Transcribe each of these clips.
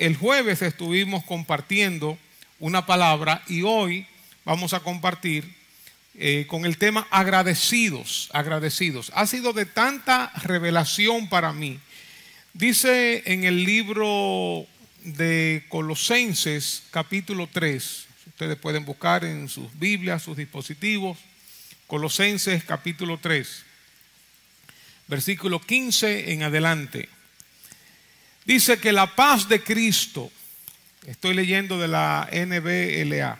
El jueves estuvimos compartiendo una palabra y hoy vamos a compartir eh, con el tema agradecidos, agradecidos. Ha sido de tanta revelación para mí. Dice en el libro de Colosenses capítulo 3, ustedes pueden buscar en sus Biblias, sus dispositivos, Colosenses capítulo 3, versículo 15 en adelante. Dice que la paz de Cristo, estoy leyendo de la NBLA,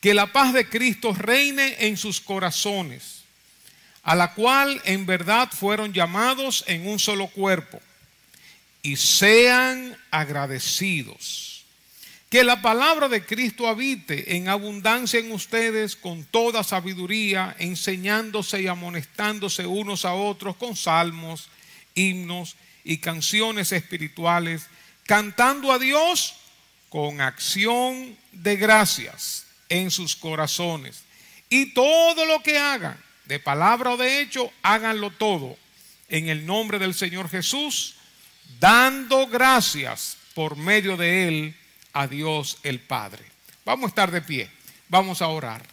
que la paz de Cristo reine en sus corazones, a la cual en verdad fueron llamados en un solo cuerpo, y sean agradecidos. Que la palabra de Cristo habite en abundancia en ustedes con toda sabiduría, enseñándose y amonestándose unos a otros con salmos, himnos y canciones espirituales, cantando a Dios con acción de gracias en sus corazones. Y todo lo que hagan, de palabra o de hecho, háganlo todo en el nombre del Señor Jesús, dando gracias por medio de Él a Dios el Padre. Vamos a estar de pie, vamos a orar.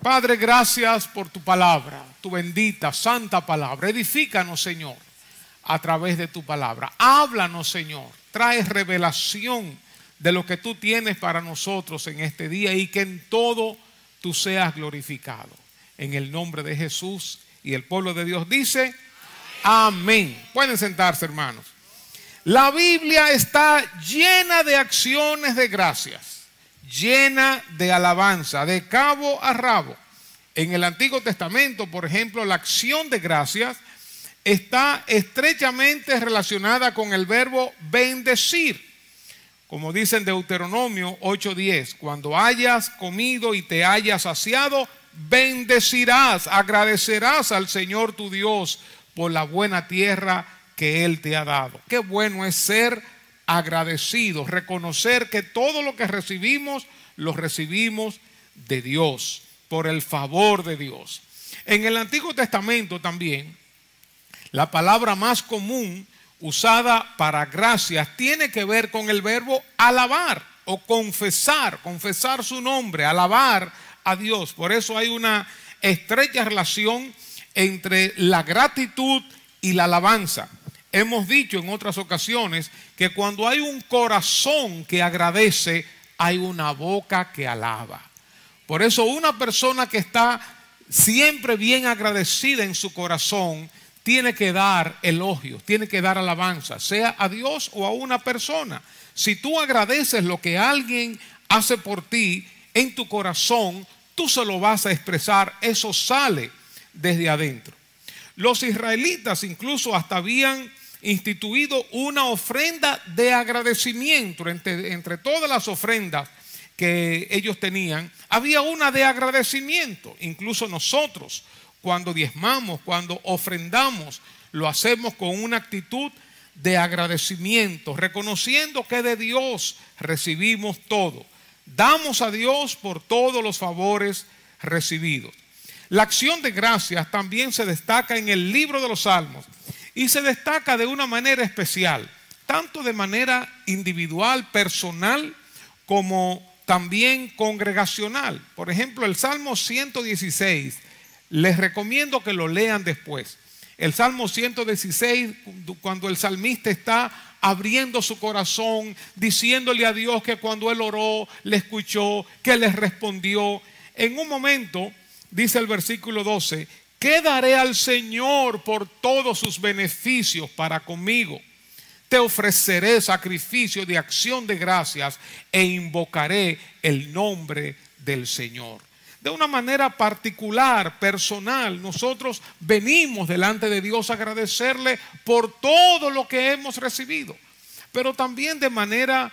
Padre, gracias por tu palabra, tu bendita, santa palabra. Edifícanos, Señor, a través de tu palabra. Háblanos, Señor. Trae revelación de lo que tú tienes para nosotros en este día y que en todo tú seas glorificado. En el nombre de Jesús y el pueblo de Dios dice, amén. Pueden sentarse, hermanos. La Biblia está llena de acciones de gracias, llena de alabanza, de cabo a rabo. En el Antiguo Testamento, por ejemplo, la acción de gracias está estrechamente relacionada con el verbo bendecir. Como dice en Deuteronomio 8:10, cuando hayas comido y te hayas saciado, bendecirás, agradecerás al Señor tu Dios por la buena tierra que Él te ha dado. Qué bueno es ser agradecido, reconocer que todo lo que recibimos, lo recibimos de Dios, por el favor de Dios. En el Antiguo Testamento también, la palabra más común usada para gracias tiene que ver con el verbo alabar o confesar, confesar su nombre, alabar a Dios. Por eso hay una estrecha relación entre la gratitud y la alabanza. Hemos dicho en otras ocasiones que cuando hay un corazón que agradece, hay una boca que alaba. Por eso una persona que está siempre bien agradecida en su corazón, tiene que dar elogios, tiene que dar alabanza, sea a Dios o a una persona. Si tú agradeces lo que alguien hace por ti en tu corazón, tú se lo vas a expresar, eso sale desde adentro. Los israelitas incluso hasta habían instituido una ofrenda de agradecimiento entre, entre todas las ofrendas que ellos tenían, había una de agradecimiento, incluso nosotros cuando diezmamos, cuando ofrendamos, lo hacemos con una actitud de agradecimiento, reconociendo que de Dios recibimos todo. Damos a Dios por todos los favores recibidos. La acción de gracias también se destaca en el libro de los Salmos y se destaca de una manera especial, tanto de manera individual, personal, como también congregacional. Por ejemplo, el Salmo 116 les recomiendo que lo lean después. El Salmo 116, cuando el salmista está abriendo su corazón, diciéndole a Dios que cuando él oró, le escuchó, que le respondió. En un momento, dice el versículo 12, ¿qué daré al Señor por todos sus beneficios para conmigo? Te ofreceré sacrificio de acción de gracias e invocaré el nombre del Señor de una manera particular, personal. Nosotros venimos delante de Dios a agradecerle por todo lo que hemos recibido, pero también de manera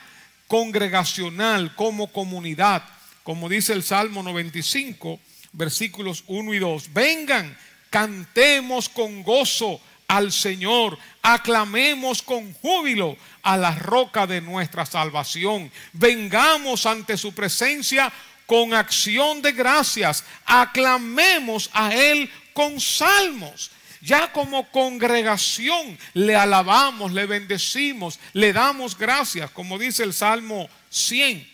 congregacional, como comunidad, como dice el Salmo 95, versículos 1 y 2. Vengan, cantemos con gozo al Señor, aclamemos con júbilo a la roca de nuestra salvación. Vengamos ante su presencia con acción de gracias, aclamemos a Él con salmos. Ya como congregación le alabamos, le bendecimos, le damos gracias, como dice el Salmo 100.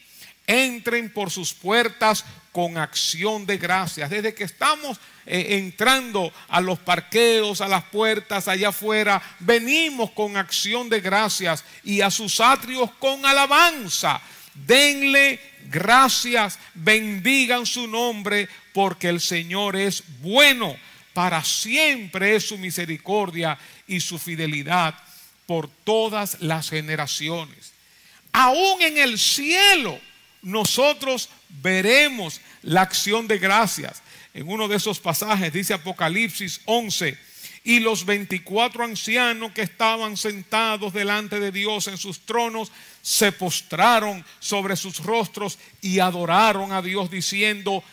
Entren por sus puertas con acción de gracias. Desde que estamos eh, entrando a los parqueos, a las puertas, allá afuera, venimos con acción de gracias y a sus atrios con alabanza. Denle gracias, bendigan su nombre, porque el Señor es bueno. Para siempre es su misericordia y su fidelidad por todas las generaciones. Aún en el cielo nosotros veremos la acción de gracias. En uno de esos pasajes dice Apocalipsis 11, y los 24 ancianos que estaban sentados delante de Dios en sus tronos se postraron sobre sus rostros y adoraron a Dios diciendo,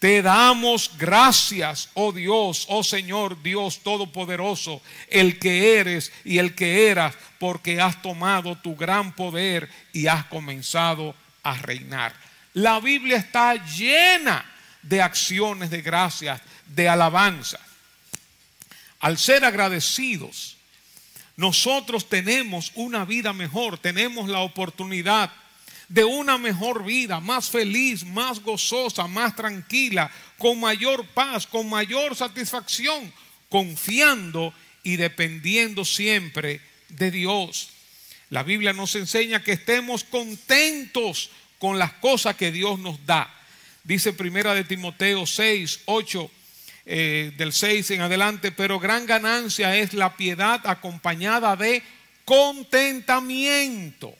te damos gracias, oh Dios, oh Señor Dios Todopoderoso, el que eres y el que eras, porque has tomado tu gran poder y has comenzado a reinar. La Biblia está llena de acciones de gracias, de alabanza. Al ser agradecidos, nosotros tenemos una vida mejor, tenemos la oportunidad de una mejor vida, más feliz, más gozosa, más tranquila, con mayor paz, con mayor satisfacción, confiando y dependiendo siempre de Dios. La Biblia nos enseña que estemos contentos con las cosas que Dios nos da. Dice primera de Timoteo 6, 8, eh, del 6 en adelante, pero gran ganancia es la piedad acompañada de contentamiento,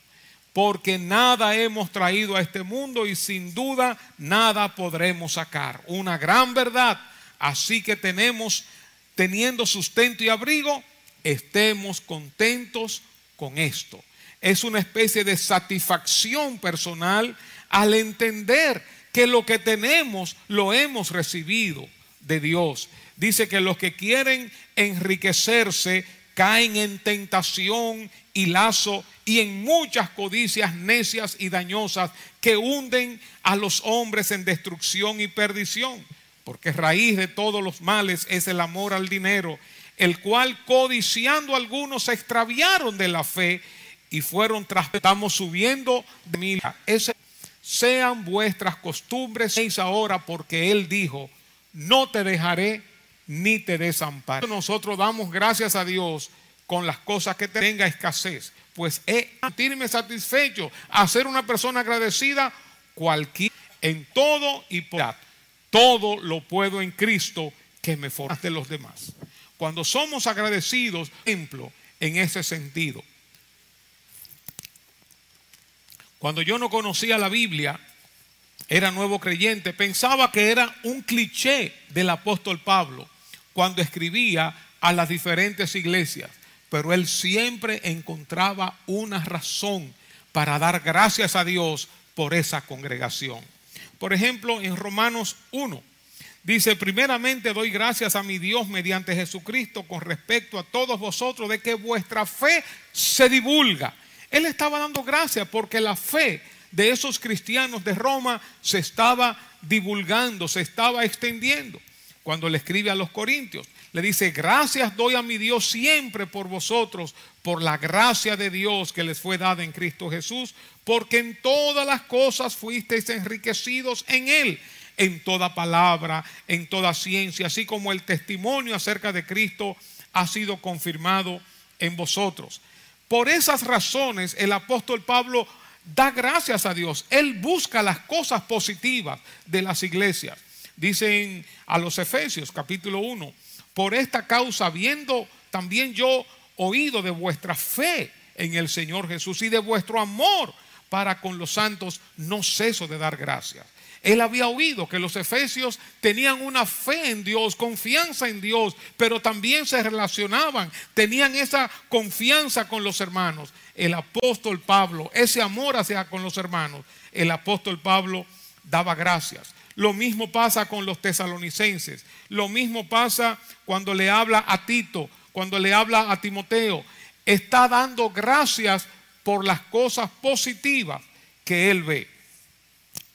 porque nada hemos traído a este mundo y sin duda nada podremos sacar. Una gran verdad. Así que tenemos, teniendo sustento y abrigo, estemos contentos con esto es una especie de satisfacción personal al entender que lo que tenemos lo hemos recibido de Dios. Dice que los que quieren enriquecerse caen en tentación y lazo y en muchas codicias necias y dañosas que hunden a los hombres en destrucción y perdición. Porque raíz de todos los males es el amor al dinero, el cual codiciando algunos se extraviaron de la fe y fueron tras estamos subiendo de mil sean vuestras costumbres ahora porque él dijo no te dejaré ni te desampararé. Nosotros damos gracias a Dios con las cosas que tenga escasez pues es sentirme satisfecho a ser una persona agradecida cualquier en todo y por todo lo puedo en Cristo que me de los demás. Cuando somos agradecidos ejemplo en ese sentido Cuando yo no conocía la Biblia, era nuevo creyente, pensaba que era un cliché del apóstol Pablo cuando escribía a las diferentes iglesias, pero él siempre encontraba una razón para dar gracias a Dios por esa congregación. Por ejemplo, en Romanos 1, dice, primeramente doy gracias a mi Dios mediante Jesucristo con respecto a todos vosotros de que vuestra fe se divulga él estaba dando gracias porque la fe de esos cristianos de Roma se estaba divulgando, se estaba extendiendo. Cuando le escribe a los corintios, le dice, gracias doy a mi Dios siempre por vosotros, por la gracia de Dios que les fue dada en Cristo Jesús, porque en todas las cosas fuisteis enriquecidos en Él, en toda palabra, en toda ciencia, así como el testimonio acerca de Cristo ha sido confirmado en vosotros. Por esas razones el apóstol Pablo da gracias a Dios. Él busca las cosas positivas de las iglesias. Dicen a los Efesios capítulo 1, por esta causa, habiendo también yo oído de vuestra fe en el Señor Jesús y de vuestro amor para con los santos, no ceso de dar gracias él había oído que los efesios tenían una fe en Dios, confianza en Dios, pero también se relacionaban, tenían esa confianza con los hermanos. El apóstol Pablo, ese amor hacia con los hermanos, el apóstol Pablo daba gracias. Lo mismo pasa con los tesalonicenses. Lo mismo pasa cuando le habla a Tito, cuando le habla a Timoteo. Está dando gracias por las cosas positivas que él ve.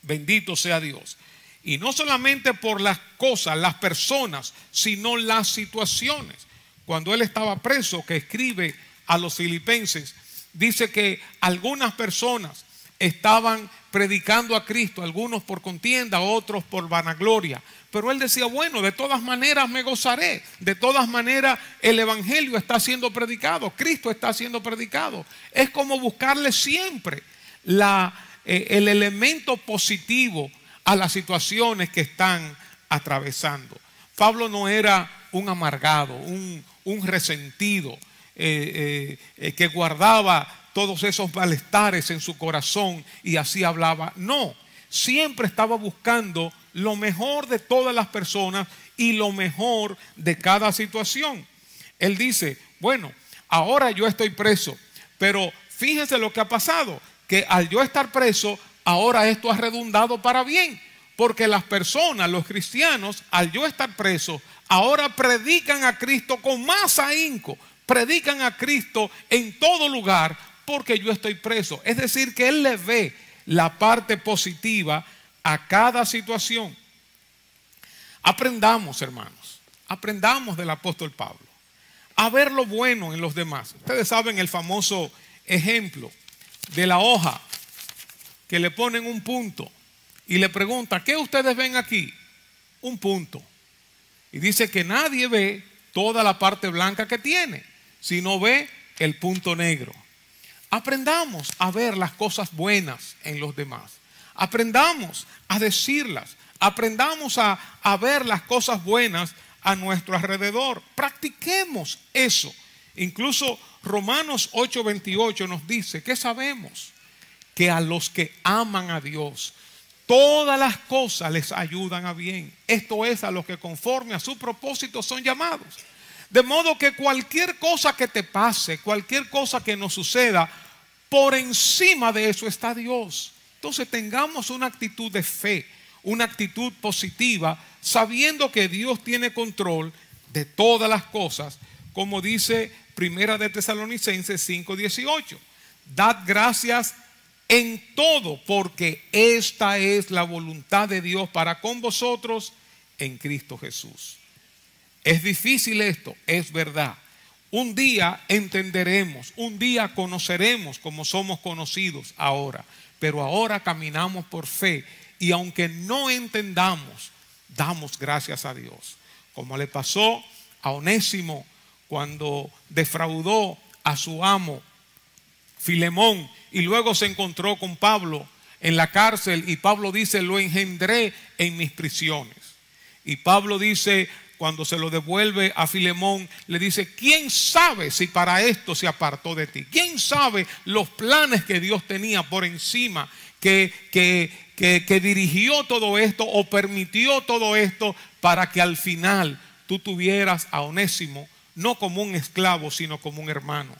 Bendito sea Dios. Y no solamente por las cosas, las personas, sino las situaciones. cuando él estaba preso, que escribe a los filipenses, dice que algunas personas estaban predicando a Cristo, algunos por contienda, otros por vanagloria. Pero él decía, bueno, de todas maneras me gozaré, de todas maneras el Evangelio está siendo predicado, Cristo está siendo predicado. Es como buscarle siempre la, eh, el elemento positivo a las situaciones que están atravesando. Pablo no era un amargado, un, resentido eh, eh, que guardaba todos esos malestares en su corazón y así hablaba. No, siempre estaba buscando lo mejor de todas las personas y lo mejor de cada situación. Él dice, bueno, ahora yo estoy preso, pero fíjense lo que ha pasado, que al yo estar preso, ahora esto ha redundado para bien, porque las personas, los cristianos, al yo estar preso, ahora predican a Cristo con más ahínco, predican a Cristo en todo lugar porque yo estoy preso. Es decir, que Él le ve la parte positiva a cada situación. Aprendamos, hermanos, aprendamos del apóstol Pablo a ver lo bueno en los demás. Ustedes saben el famoso ejemplo de la hoja que le ponen un punto y le pregunta, ¿qué ustedes ven aquí? Un punto. Y dice que nadie ve toda la parte blanca que tiene, sino ve el punto negro. Aprendamos a ver las cosas buenas en los demás. Aprendamos a decirlas. Aprendamos a, ver las cosas buenas a nuestro alrededor. Practiquemos eso. Incluso Romanos 8:28 nos dice que sabemos que a los que aman a Dios, todas las cosas les ayudan a bien. Esto es a los que conforme a su propósito son llamados. De modo que cualquier cosa que te pase, cualquier cosa que nos suceda, por encima de eso está Dios. Entonces tengamos una actitud de fe, una actitud positiva, sabiendo que Dios tiene control de todas las cosas, como dice Primera de Tesalonicenses 5:18. Dad gracias en todo, porque esta es la voluntad de Dios para con vosotros en Cristo Jesús. Es difícil esto, es verdad. Un día entenderemos, un día conoceremos como somos conocidos ahora, pero ahora caminamos por fe y aunque no entendamos, damos gracias a Dios. Como le pasó a Onésimo cuando defraudó a su amo Filemón y luego se encontró con Pablo en la cárcel y Pablo dice, lo engendré en mis prisiones. Y Pablo dice, cuando se lo devuelve a Filemón, le dice, ¿quién sabe si para esto se apartó de ti? ¿Quién sabe los planes que Dios tenía por encima, que, que, que, dirigió todo esto o permitió todo esto para que al final tú tuvieras a Onésimo no como un esclavo, sino como un hermano?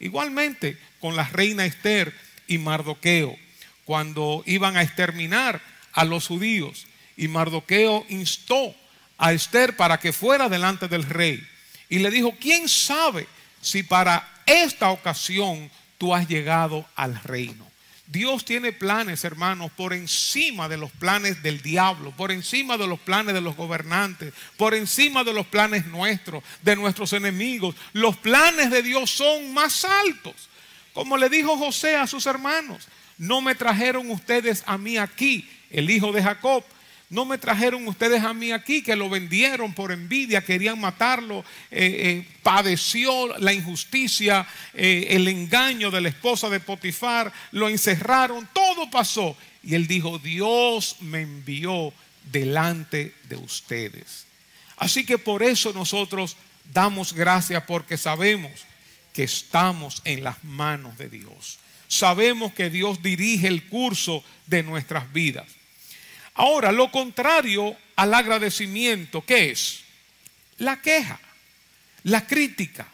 Igualmente con la reina Esther y Mardoqueo, cuando iban a exterminar a los judíos, y Mardoqueo instó a Esther para que fuera delante del rey. Y le dijo, ¿quién sabe si para esta ocasión tú has llegado al reino? Dios tiene planes, hermanos, por encima de los planes del diablo, por encima de los planes de los gobernantes, por encima de los planes nuestros, de nuestros enemigos. Los planes de Dios son más altos. Como le dijo José a sus hermanos, no me trajeron ustedes a mí aquí, el hijo de Jacob, no me trajeron ustedes a mí aquí, que lo vendieron por envidia, querían matarlo, eh, eh, padeció la injusticia, eh, el engaño de la esposa de Potifar, lo encerraron, todo pasó. Y él dijo, Dios me envió delante de ustedes. Así que por eso nosotros damos gracias porque sabemos que estamos en las manos de Dios. Sabemos que Dios dirige el curso de nuestras vidas. Ahora, lo contrario al agradecimiento, ¿qué es? La queja, la crítica,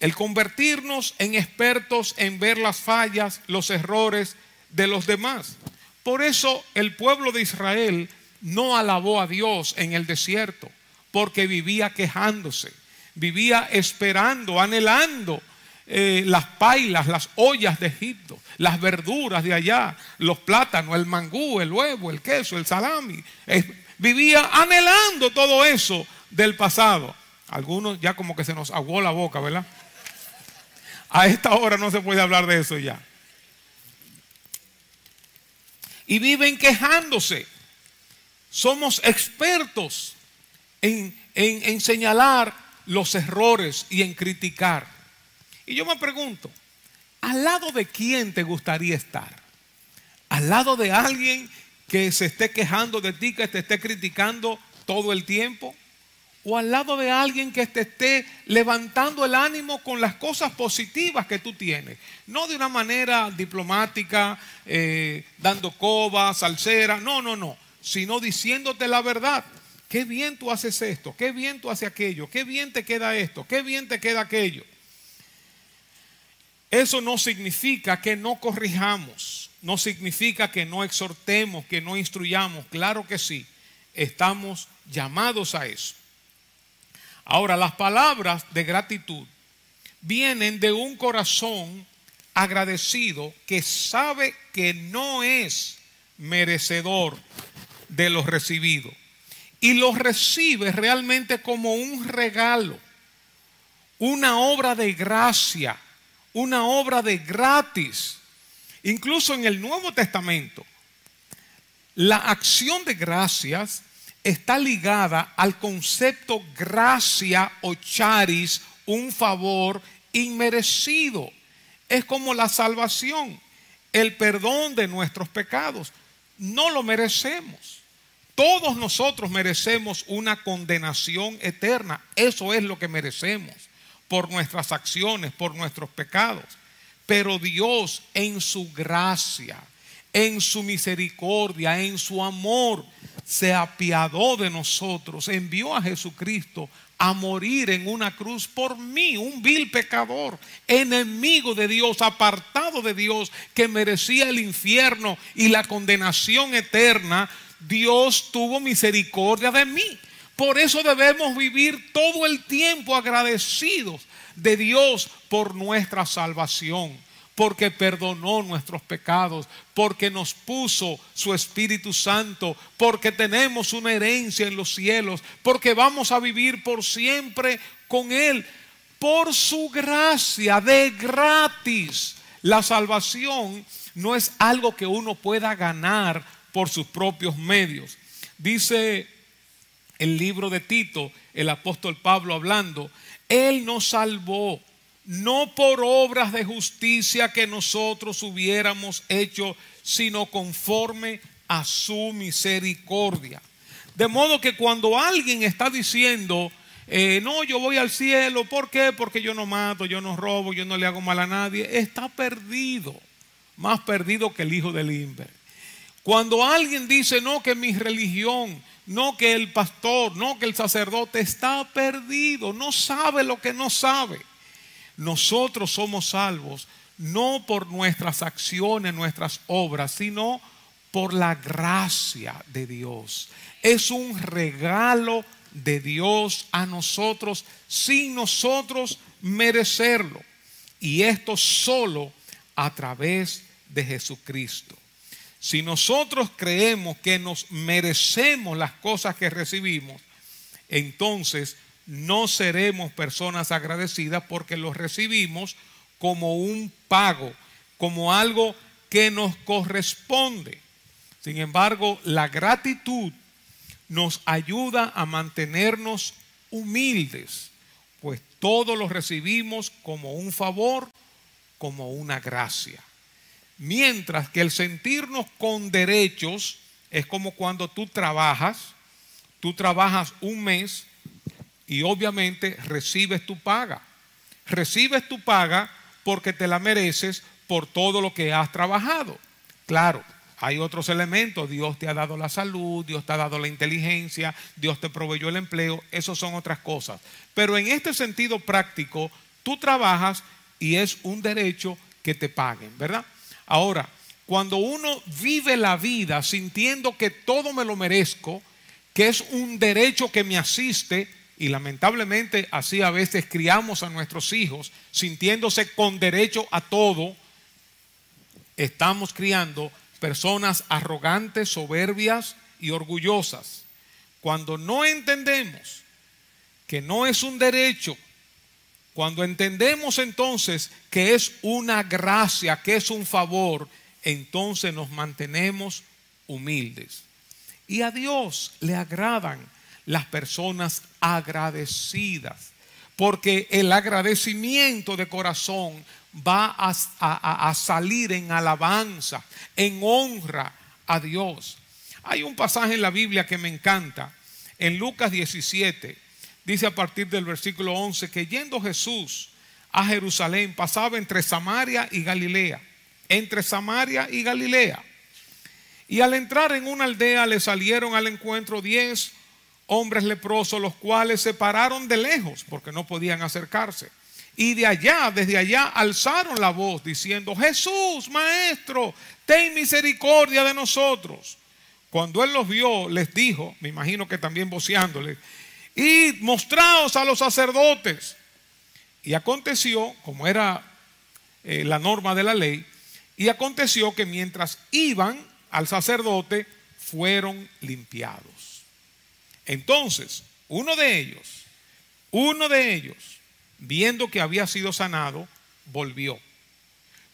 el convertirnos en expertos en ver las fallas, los errores de los demás. Por eso el pueblo de Israel no alabó a Dios en el desierto, porque vivía quejándose, vivía esperando, anhelando eh, las pailas, las ollas de Egipto, las verduras de allá, los plátanos, el mangú, el huevo, el queso, el salami. vivía anhelando todo eso del pasado. Algunos ya como que se nos aguó la boca, ¿verdad? A esta hora no se puede hablar de eso ya. Y viven quejándose. Somos expertos en, en señalar los errores y en criticar. Y yo me pregunto, ¿al lado de quién te gustaría estar? ¿Al lado de alguien que se esté quejando de ti, que te esté criticando todo el tiempo? ¿O al lado de alguien que te esté levantando el ánimo con las cosas positivas que tú tienes? No de una manera diplomática, eh, dando coba, salsera, no, no, no, sino diciéndote la verdad. Qué bien tú haces esto, qué bien tú haces aquello, qué bien te queda esto, qué bien te queda aquello. Eso no significa que no corrijamos, no significa que no exhortemos, que no instruyamos. Claro que sí, estamos llamados a eso. Ahora, las palabras de gratitud vienen de un corazón agradecido que sabe que no es merecedor de lo recibido y lo recibe realmente como un regalo, una obra de gracia una obra de gratis. Incluso en el Nuevo Testamento, la acción de gracias está ligada al concepto gracia o charis, un favor inmerecido. Es como la salvación, el perdón de nuestros pecados. No lo merecemos. Todos nosotros merecemos una condenación eterna. Eso es lo que merecemos por nuestras acciones, por nuestros pecados. Pero Dios en su gracia, en su misericordia, en su amor, se apiadó de nosotros, envió a Jesucristo a morir en una cruz por mí, un vil pecador, enemigo de Dios, apartado de Dios, que merecía el infierno y la condenación eterna. Dios tuvo misericordia de mí. Por eso debemos vivir todo el tiempo agradecidos de Dios por nuestra salvación, porque perdonó nuestros pecados, porque nos puso su Espíritu Santo, porque tenemos una herencia en los cielos, porque vamos a vivir por siempre con Él, por su gracia de gratis. La salvación no es algo que uno pueda ganar por sus propios medios. Dice el libro de Tito, el apóstol Pablo hablando, Él nos salvó, no por obras de justicia que nosotros hubiéramos hecho, sino conforme a su misericordia. De modo que cuando alguien está diciendo, eh, no, yo voy al cielo, ¿por qué? Porque yo no mato, yo no robo, yo no le hago mal a nadie, está perdido, más perdido que el hijo del Inver. Cuando alguien dice, no, que mi religión, no que el pastor, no que el sacerdote está perdido, no sabe lo que no sabe. Nosotros somos salvos no por nuestras acciones, nuestras obras, sino por la gracia de Dios. Es un regalo de Dios a nosotros sin nosotros merecerlo. Y esto solo a través de Jesucristo. Si nosotros creemos que nos merecemos las cosas que recibimos, entonces no seremos personas agradecidas porque los recibimos como un pago, como algo que nos corresponde. Sin embargo, la gratitud nos ayuda a mantenernos humildes, pues todo lo recibimos como un favor, como una gracia. Mientras que el sentirnos con derechos es como cuando tú trabajas, tú trabajas un mes y obviamente recibes tu paga. Recibes tu paga porque te la mereces por todo lo que has trabajado. Claro, hay otros elementos. Dios te ha dado la salud, Dios te ha dado la inteligencia, Dios te proveyó el empleo. Esas son otras cosas. Pero en este sentido práctico, tú trabajas y es un derecho que te paguen, ¿verdad? Ahora, cuando uno vive la vida sintiendo que todo me lo merezco, que es un derecho que me asiste, y lamentablemente así a veces criamos a nuestros hijos sintiéndose con derecho a todo, estamos criando personas arrogantes, soberbias y orgullosas. Cuando no entendemos que no es un derecho, cuando entendemos entonces que es una gracia, que es un favor, entonces nos mantenemos humildes. Y a Dios le agradan las personas agradecidas, porque el agradecimiento de corazón va a, salir en alabanza, en honra a Dios. Hay un pasaje en la Biblia que me encanta, en Lucas 17, dice a partir del versículo 11, que yendo Jesús a Jerusalén pasaba entre Samaria y Galilea, entre Samaria y Galilea. Y al entrar en una aldea le salieron al encuentro diez hombres leprosos, los cuales se pararon de lejos porque no podían acercarse. Y de allá, desde allá, alzaron la voz diciendo, Jesús, Maestro, ten misericordia de nosotros. Cuando él los vio, les dijo, me imagino que también voceándole, y mostraos a los sacerdotes. Y aconteció, como era eh, la norma de la ley, y aconteció que mientras iban al sacerdote, fueron limpiados. Entonces, uno de ellos, uno de ellos, viendo que había sido sanado, volvió,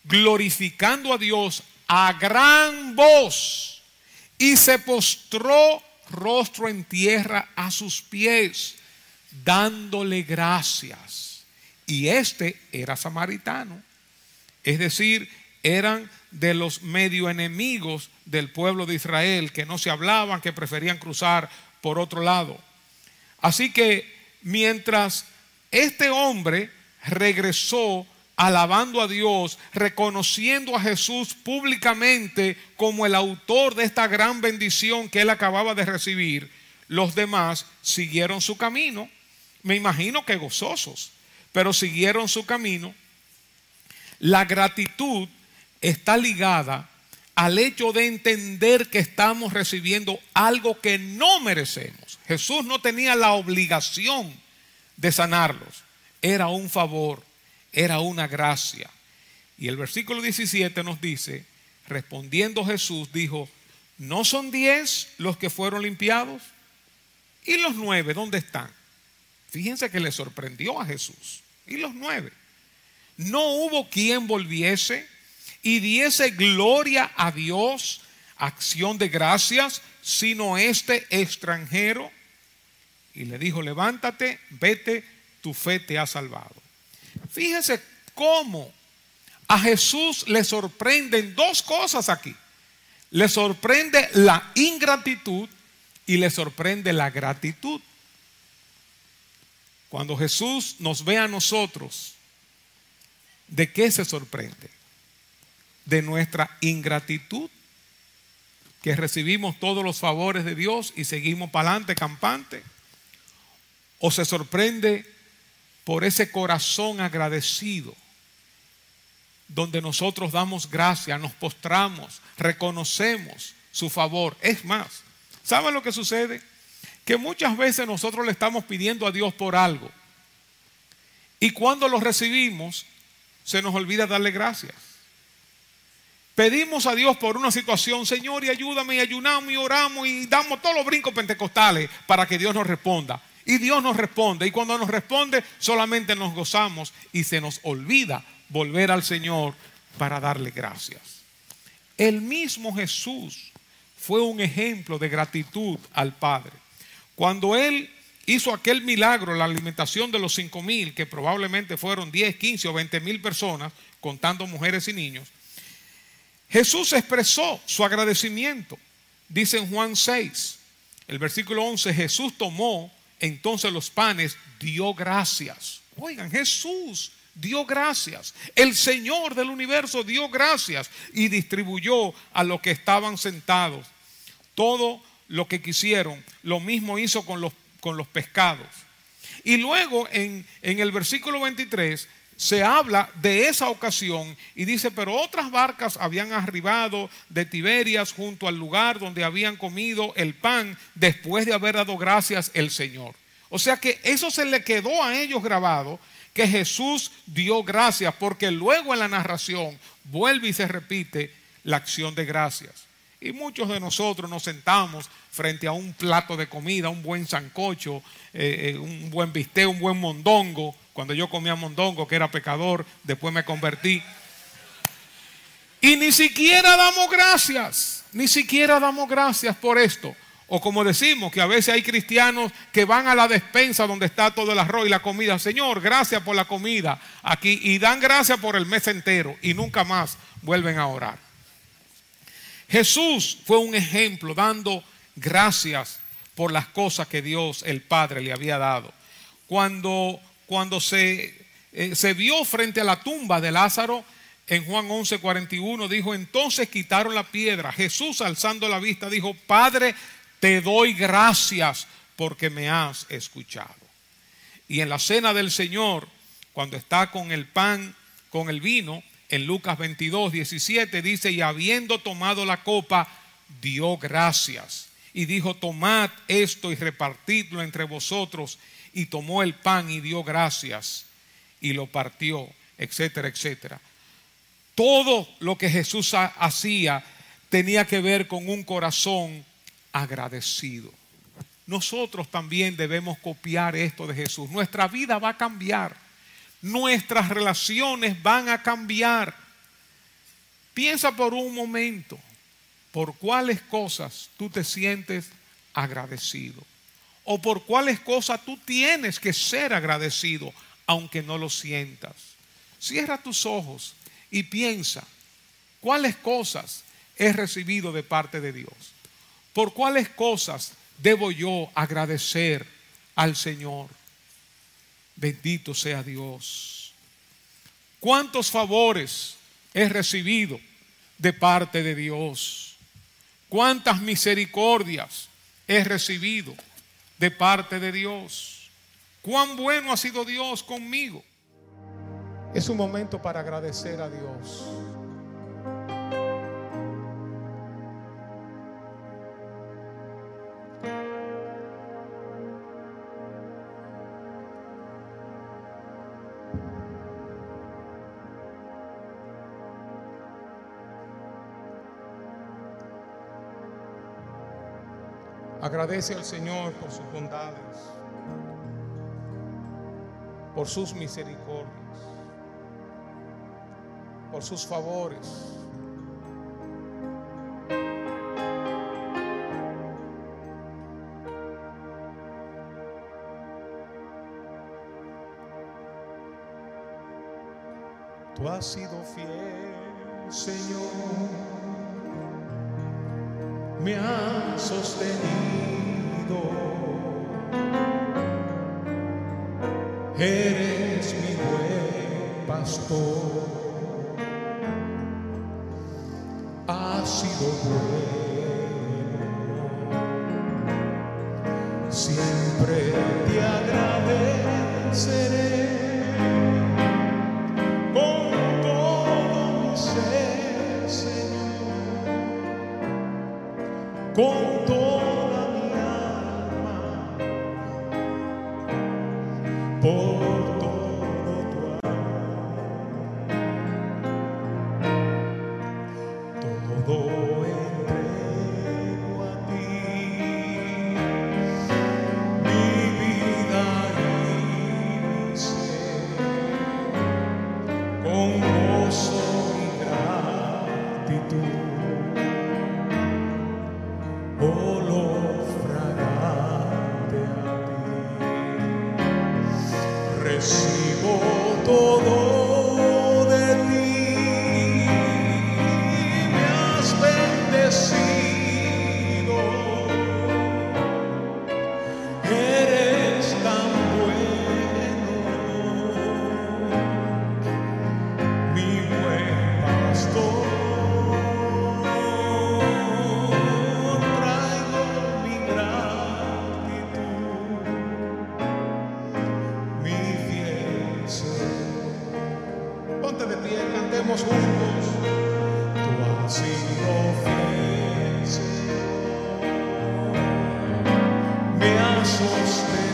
glorificando a Dios a gran voz, y se postró rostro en tierra a sus pies, dándole gracias. Y este era samaritano, es decir, eran de los medio enemigos del pueblo de Israel, que no se hablaban, que preferían cruzar por otro lado. Así que mientras este hombre regresó alabando a Dios, reconociendo a Jesús públicamente como el autor de esta gran bendición que él acababa de recibir, los demás siguieron su camino. Me imagino que gozosos, pero siguieron su camino. La gratitud está ligada al hecho de entender que estamos recibiendo algo que no merecemos. Jesús no tenía la obligación de sanarlos, era un favor, era una gracia. Y el versículo 17 nos dice, respondiendo Jesús, dijo, ¿no son diez los que fueron limpiados? ¿Y los nueve dónde están? Fíjense que le sorprendió a Jesús. ¿Y los nueve? No hubo quien volviese y diese gloria a Dios, acción de gracias, sino este extranjero. Y le dijo, levántate, vete, tu fe te ha salvado. Fíjese cómo a Jesús le sorprenden dos cosas aquí. Le sorprende la ingratitud y le sorprende la gratitud. Cuando Jesús nos ve a nosotros, ¿de qué se sorprende? de nuestra ingratitud, que recibimos todos los favores de Dios y seguimos para adelante campante, o se sorprende por ese corazón agradecido, donde nosotros damos gracias, nos postramos, reconocemos su favor. Es más, ¿saben lo que sucede? Que muchas veces nosotros le estamos pidiendo a Dios por algo. Y cuando lo recibimos, se nos olvida darle gracias. Pedimos a Dios por una situación, Señor, y ayúdame, y ayunamos, y oramos, y damos todos los brincos pentecostales para que Dios nos responda. Y Dios nos responde, y cuando nos responde, solamente nos gozamos y se nos olvida volver al Señor para darle gracias. El mismo Jesús fue un ejemplo de gratitud al Padre. Cuando Él hizo aquel milagro, la alimentación de los cinco mil, que probablemente fueron 10, 15 o 20 mil personas, contando mujeres y niños, Jesús expresó su agradecimiento. Dice en Juan 6, el versículo 11, Jesús tomó entonces los panes, dio gracias. Oigan, Jesús dio gracias. El Señor del universo dio gracias y distribuyó a los que estaban sentados. Todo lo que quisieron, lo mismo hizo con los, con los pescados. Y luego en, en el versículo 23 se habla de esa ocasión y dice, pero otras barcas habían arribado de Tiberias junto al lugar donde habían comido el pan después de haber dado gracias el Señor. O sea que eso se le quedó a ellos grabado, que Jesús dio gracias, porque luego en la narración vuelve y se repite la acción de gracias. Y muchos de nosotros nos sentamos frente a un plato de comida, un buen sancocho, eh, eh, un buen bistec, un buen mondongo. Cuando yo comía mondongo, que era pecador, después me convertí. Y ni siquiera damos gracias, ni siquiera damos gracias por esto. O como decimos, que a veces hay cristianos que van a la despensa donde está todo el arroz y la comida. Señor, gracias por la comida aquí. Y dan gracias por el mes entero y nunca más vuelven a orar. Jesús fue un ejemplo dando gracias por las cosas que Dios el Padre le había dado. Cuando, cuando se, eh, se vio frente a la tumba de Lázaro, en Juan 11:41 dijo, entonces quitaron la piedra. Jesús alzando la vista dijo, Padre, te doy gracias porque me has escuchado. Y en la cena del Señor, cuando está con el pan, con el vino, en Lucas 22, 17 dice, y habiendo tomado la copa, dio gracias. Y dijo, tomad esto y repartidlo entre vosotros. Y tomó el pan y dio gracias y lo partió, etcétera, etcétera. Todo lo que Jesús hacía tenía que ver con un corazón agradecido. Nosotros también debemos copiar esto de Jesús. Nuestra vida va a cambiar. Nuestras relaciones van a cambiar. Piensa por un momento por cuáles cosas tú te sientes agradecido. O por cuáles cosas tú tienes que ser agradecido, aunque no lo sientas. Cierra tus ojos y piensa cuáles cosas he recibido de parte de Dios. ¿Por cuáles cosas debo yo agradecer al Señor? Bendito sea Dios. ¿Cuántos favores he recibido de parte de Dios? ¿Cuántas misericordias he recibido de parte de Dios? ¿Cuán bueno ha sido Dios conmigo? Es un momento para agradecer a Dios. Agradece al Señor por sus bondades, por sus misericordias, por sus favores. Tú has sido fiel, Señor me ha sostenido. Eres mi buen pastor. Ha sido bueno. 공 soul spin.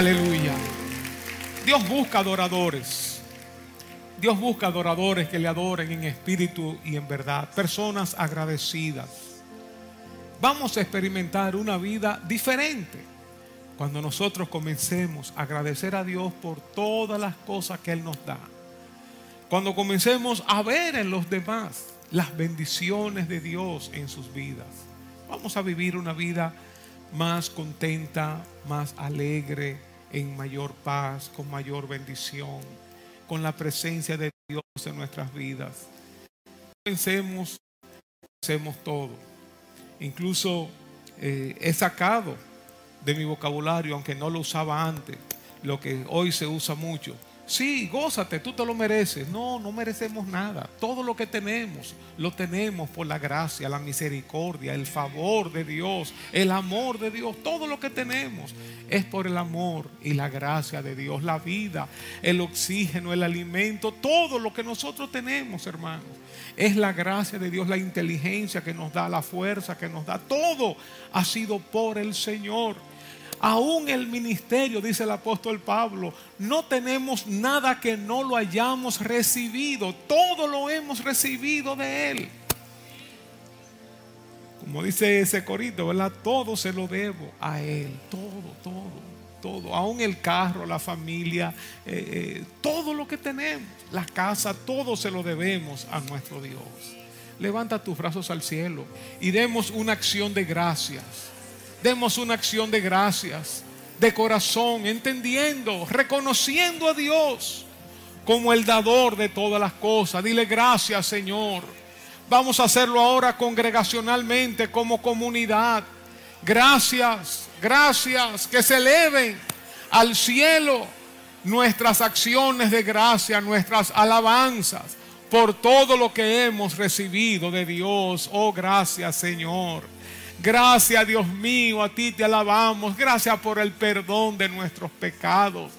Aleluya. Dios busca adoradores. Dios busca adoradores que le adoren en espíritu y en verdad. Personas agradecidas. Vamos a experimentar una vida diferente cuando nosotros comencemos a agradecer a Dios por todas las cosas que Él nos da. Cuando comencemos a ver en los demás las bendiciones de Dios en sus vidas. Vamos a vivir una vida más contenta, más alegre, en mayor paz, con mayor bendición, con la presencia de Dios en nuestras vidas. Pensemos, hacemos todo. Incluso eh, he sacado de mi vocabulario, aunque no lo usaba antes, lo que hoy se usa mucho, Sí, gózate, tú te lo mereces. No, no merecemos nada. Todo lo que tenemos, lo tenemos por la gracia, la misericordia, el favor de Dios, el amor de Dios. Todo lo que tenemos es por el amor y la gracia de Dios. La vida, el oxígeno, el alimento, todo lo que nosotros tenemos, hermanos. Es la gracia de Dios, la inteligencia que nos da, la fuerza que nos da. Todo ha sido por el Señor. Aún el ministerio, dice el apóstol Pablo, no tenemos nada que no lo hayamos recibido. Todo lo hemos recibido de Él. Como dice ese corito, ¿verdad? Todo se lo debo a Él, todo, todo, todo, aún el carro, la familia, eh, eh, todo lo que tenemos, la casa, todo se lo debemos a nuestro Dios. Levanta tus brazos al cielo y demos una acción de gracias. Demos una acción de gracias, de corazón, entendiendo, reconociendo a Dios como el dador de todas las cosas. Dile gracias, Señor. Vamos a hacerlo ahora congregacionalmente, como comunidad. Gracias, gracias, que se eleven al cielo nuestras acciones de gracia, nuestras alabanzas por todo lo que hemos recibido de Dios. Oh, gracias, Señor. Gracias, Dios mío, a ti te alabamos. Gracias por el perdón de nuestros pecados.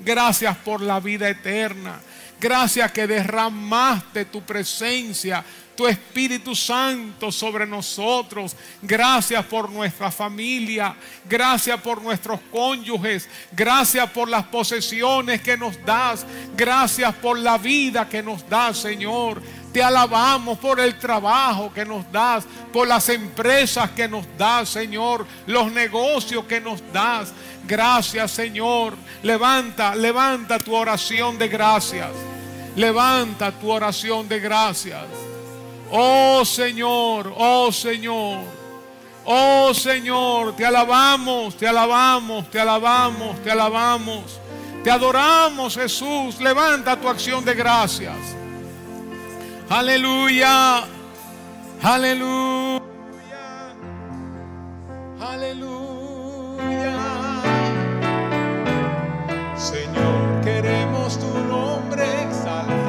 Gracias por la vida eterna. Gracias que derramaste tu presencia, tu Espíritu Santo sobre nosotros. Gracias por nuestra familia. Gracias por nuestros cónyuges. Gracias por las posesiones que nos das. Gracias por la vida que nos das, Señor. Te alabamos por el trabajo que nos das, por las empresas que nos das, Señor, los negocios que nos das. Gracias, Señor. Levanta, levanta tu oración de gracias. Levanta tu oración de gracias. Oh Señor, oh Señor. Oh Señor, te alabamos, te alabamos, te alabamos, te alabamos. Te adoramos, Jesús. Levanta tu acción de gracias. Aleluya. Aleluya. Aleluya. Señor, queremos tu nombre exaltar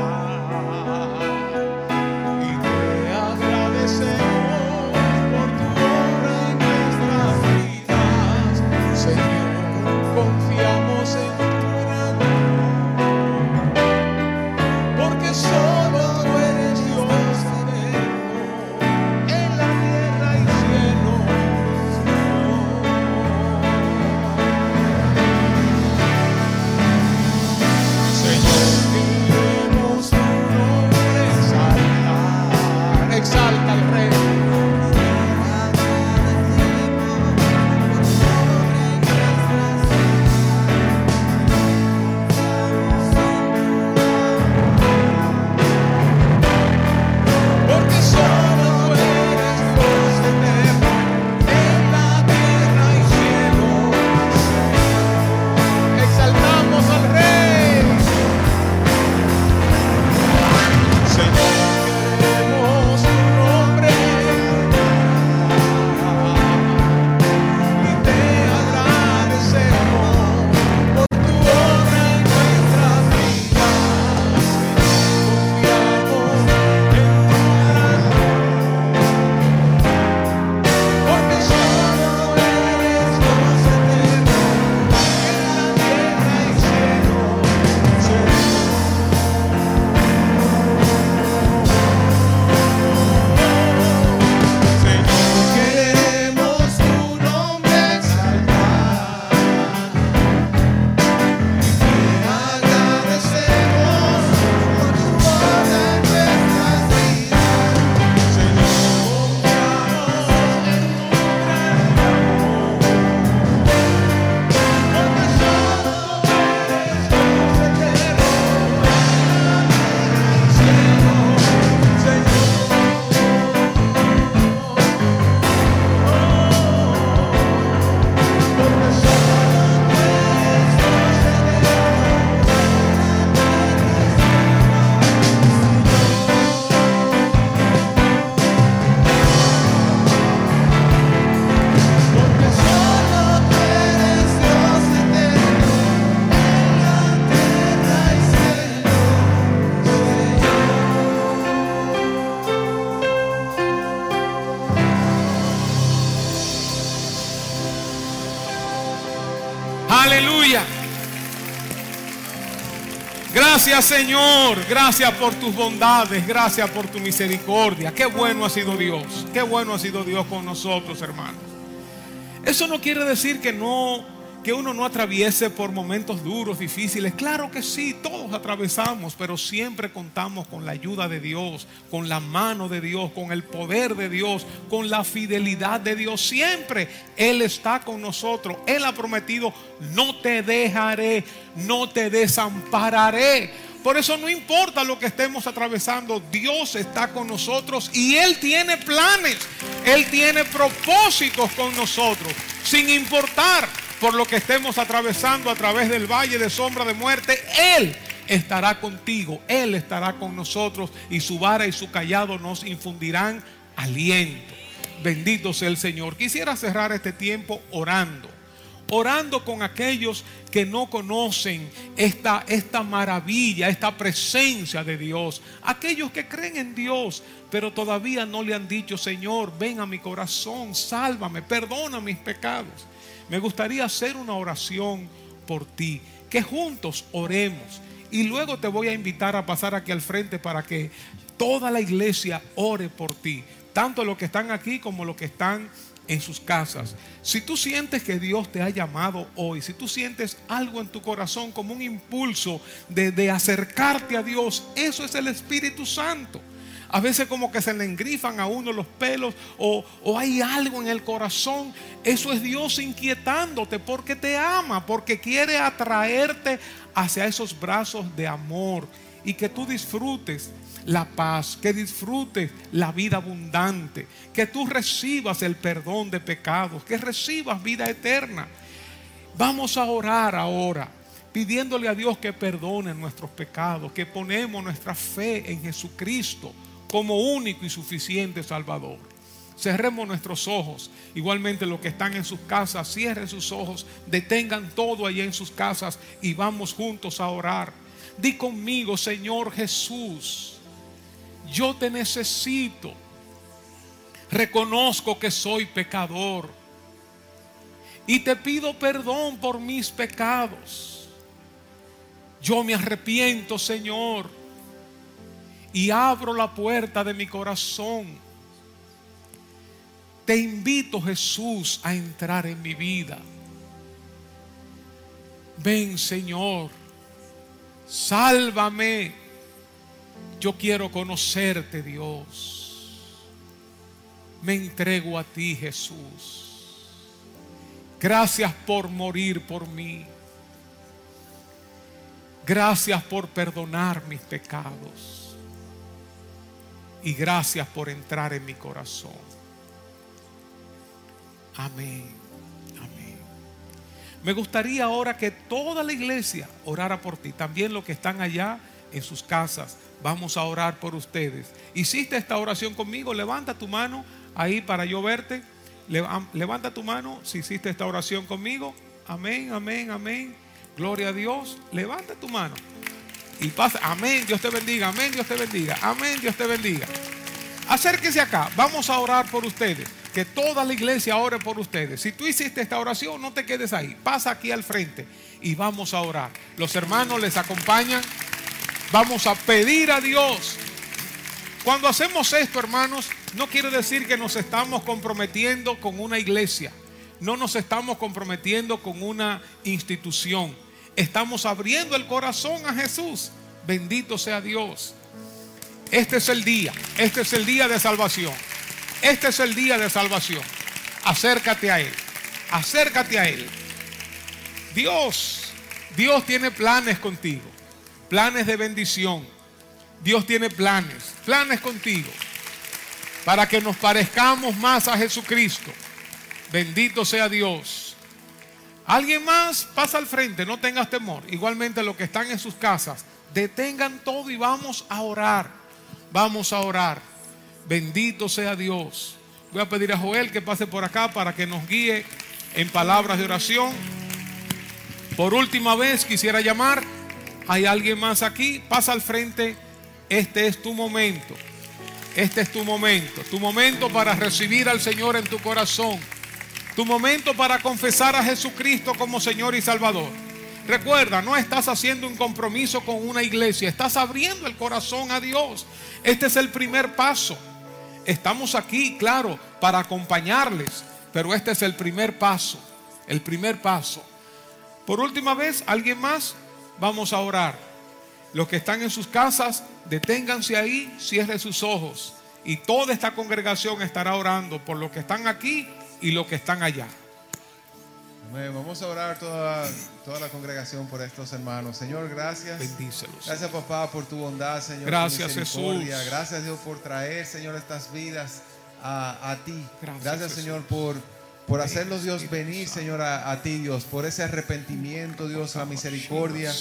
Señor, gracias por tus bondades, gracias por tu misericordia. Qué bueno ha sido Dios, qué bueno ha sido Dios con nosotros, hermanos. Eso no quiere decir que no que uno no atraviese por momentos duros, difíciles. Claro que sí, todos atravesamos, pero siempre contamos con la ayuda de Dios, con la mano de Dios, con el poder de Dios, con la fidelidad de Dios. Siempre Él está con nosotros. Él ha prometido, no te dejaré, no te desampararé. Por eso no importa lo que estemos atravesando, Dios está con nosotros y Él tiene planes, Él tiene propósitos con nosotros, sin importar por lo que estemos atravesando a través del valle de sombra de muerte, Él estará contigo, Él estará con nosotros y su vara y su callado nos infundirán aliento. Bendito sea el Señor. Quisiera cerrar este tiempo orando, orando con aquellos que no conocen esta, esta maravilla, esta presencia de Dios, aquellos que creen en Dios, pero todavía no le han dicho, Señor, ven a mi corazón, sálvame, perdona mis pecados. Me gustaría hacer una oración por ti, que juntos oremos. Y luego te voy a invitar a pasar aquí al frente para que toda la iglesia ore por ti, tanto los que están aquí como los que están en sus casas. Si tú sientes que Dios te ha llamado hoy, si tú sientes algo en tu corazón como un impulso de, acercarte a Dios, eso es el Espíritu Santo. A veces como que se le engrifan a uno los pelos o, hay algo en el corazón. Eso es Dios inquietándote porque te ama, porque quiere atraerte hacia esos brazos de amor y que tú disfrutes la paz, que disfrutes la vida abundante, que tú recibas el perdón de pecados, que recibas vida eterna. Vamos a orar ahora pidiéndole a Dios que perdone nuestros pecados, que ponemos nuestra fe en Jesucristo como único y suficiente Salvador. Cerremos nuestros ojos. Igualmente los que están en sus casas, cierren sus ojos, detengan todo allá en sus casas y vamos juntos a orar. Di conmigo, Señor Jesús, yo te necesito. Reconozco que soy pecador y te pido perdón por mis pecados. Yo me arrepiento, Señor y abro la puerta de mi corazón. Te invito, Jesús, a entrar en mi vida. Ven, Señor, sálvame. Yo quiero conocerte, Dios. Me entrego a ti, Jesús. Gracias por morir por mí. Gracias por perdonar mis pecados y gracias por entrar en mi corazón. Amén. Amén. Me gustaría ahora que toda la iglesia orara por ti, también los que están allá en sus casas. Vamos a orar por ustedes. ¿Hiciste esta oración conmigo? Levanta tu mano ahí para yo verte. Levanta tu mano si hiciste esta oración conmigo. Amén, amén, amén. Gloria a Dios. Levanta tu mano y pasa. Amén, Dios te bendiga, amén, Dios te bendiga, amén, Dios te bendiga. Acérquese acá, vamos a orar por ustedes. Que toda la iglesia ore por ustedes. Si tú hiciste esta oración, no te quedes ahí. Pasa aquí al frente y vamos a orar. Los hermanos les acompañan. Vamos a pedir a Dios. Cuando hacemos esto, hermanos, no quiere decir que nos estamos comprometiendo con una iglesia. No nos estamos comprometiendo con una institución estamos abriendo el corazón a Jesús. Bendito sea Dios. Este es el día, este es el día de salvación. Este es el día de salvación. Acércate a Él, acércate a Él. Dios, Dios tiene planes contigo, planes de bendición. Dios tiene planes, planes contigo, para que nos parezcamos más a Jesucristo. Bendito sea Dios. Alguien más pasa al frente, no tengas temor. Igualmente los que están en sus casas, detengan todo y vamos a orar. Vamos a orar. Bendito sea Dios. Voy a pedir a Joel que pase por acá para que nos guíe en palabras de oración. Por última vez quisiera llamar. ¿Hay alguien más aquí? Pasa al frente. Este es tu momento. Este es tu momento. Tu momento para recibir al Señor en tu corazón tu momento para confesar a Jesucristo como Señor y Salvador. Recuerda, no estás haciendo un compromiso con una iglesia, estás abriendo el corazón a Dios. Este es el primer paso. Estamos aquí, claro, para acompañarles, pero este es el primer paso, el primer paso. Por última vez, ¿alguien más? Vamos a orar. Los que están en sus casas, deténganse ahí, cierren sus ojos. Y toda esta congregación estará orando por los que están aquí y los que están allá. Amén. Vamos a orar toda, toda la congregación por estos hermanos. Señor, gracias. Bendícelos. Gracias, papá, por tu bondad, Señor. Gracias. Jesús. Gracias, Dios, por traer, Señor, estas vidas a, a ti. Gracias. Señor, por, por hacerlos, Dios, venir. Señor, a, ti, Dios, por ese arrepentimiento, Dios, la misericordia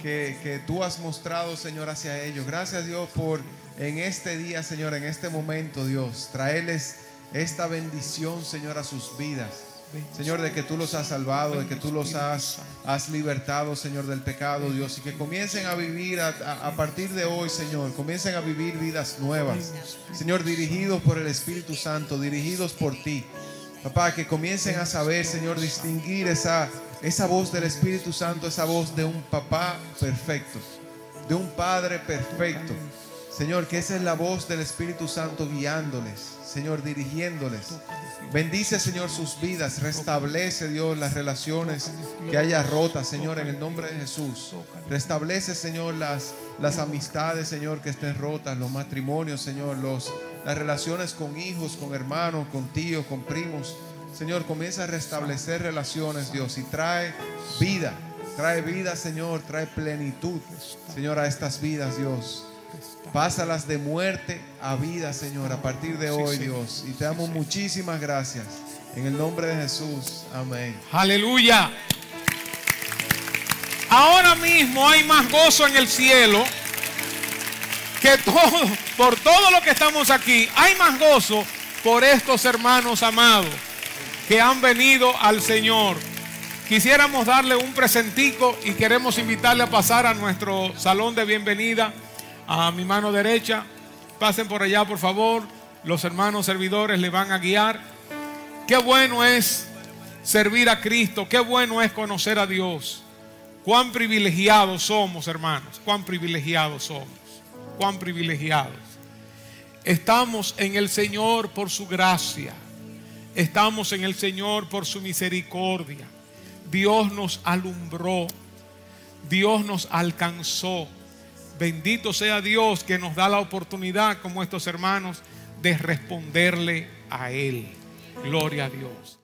que, que tú has mostrado, Señor, hacia ellos. Gracias, Dios, por en este día, Señor, en este momento, Dios, traerles esta bendición, Señor, a sus vidas. Señor, de que tú los has salvado, de que tú los has, has libertado, Señor, del pecado, Dios, y que comiencen a vivir a- a partir de hoy, Señor, comiencen a vivir vidas nuevas. Señor, dirigidos por el Espíritu Santo, dirigidos por ti. Papá, que comiencen a saber, Señor, distinguir esa, esa voz del Espíritu Santo, esa voz de un papá perfecto, de un padre perfecto. Señor, que esa es la voz del Espíritu Santo guiándoles, Señor, dirigiéndoles. Bendice, Señor, sus vidas. Restablece, Dios, las relaciones que haya rotas, Señor, en el nombre de Jesús. Restablece, Señor, las, las amistades, Señor, que estén rotas, los matrimonios, Señor, los, las relaciones con hijos, con hermanos, con tíos, con primos. Señor, comienza a restablecer relaciones, Dios, y trae vida. Trae vida, Señor, trae plenitud, Señor, a estas vidas, Dios. Pásalas de muerte a vida, Señor, a partir de hoy. Dios. Y te damos muchísimas gracias. En el nombre de Jesús. Amén. Aleluya. Ahora mismo hay más gozo en el cielo por todo lo que estamos aquí. Hay más gozo por estos hermanos amados que han venido al Señor. Quisiéramos darle un presentico y queremos invitarle a pasar a nuestro salón de bienvenida a mi mano derecha. Pasen por allá, por favor. Los hermanos servidores le van a guiar. Qué bueno es servir a Cristo, qué bueno es conocer a Dios. Cuán privilegiados somos, hermanos, cuán privilegiados somos, cuán privilegiados. Estamos en el Señor por su gracia, estamos en el Señor por su misericordia. Dios nos alumbró, Dios nos alcanzó. Bendito sea Dios que nos da la oportunidad, como estos hermanos, de responderle a Él. Gloria a Dios.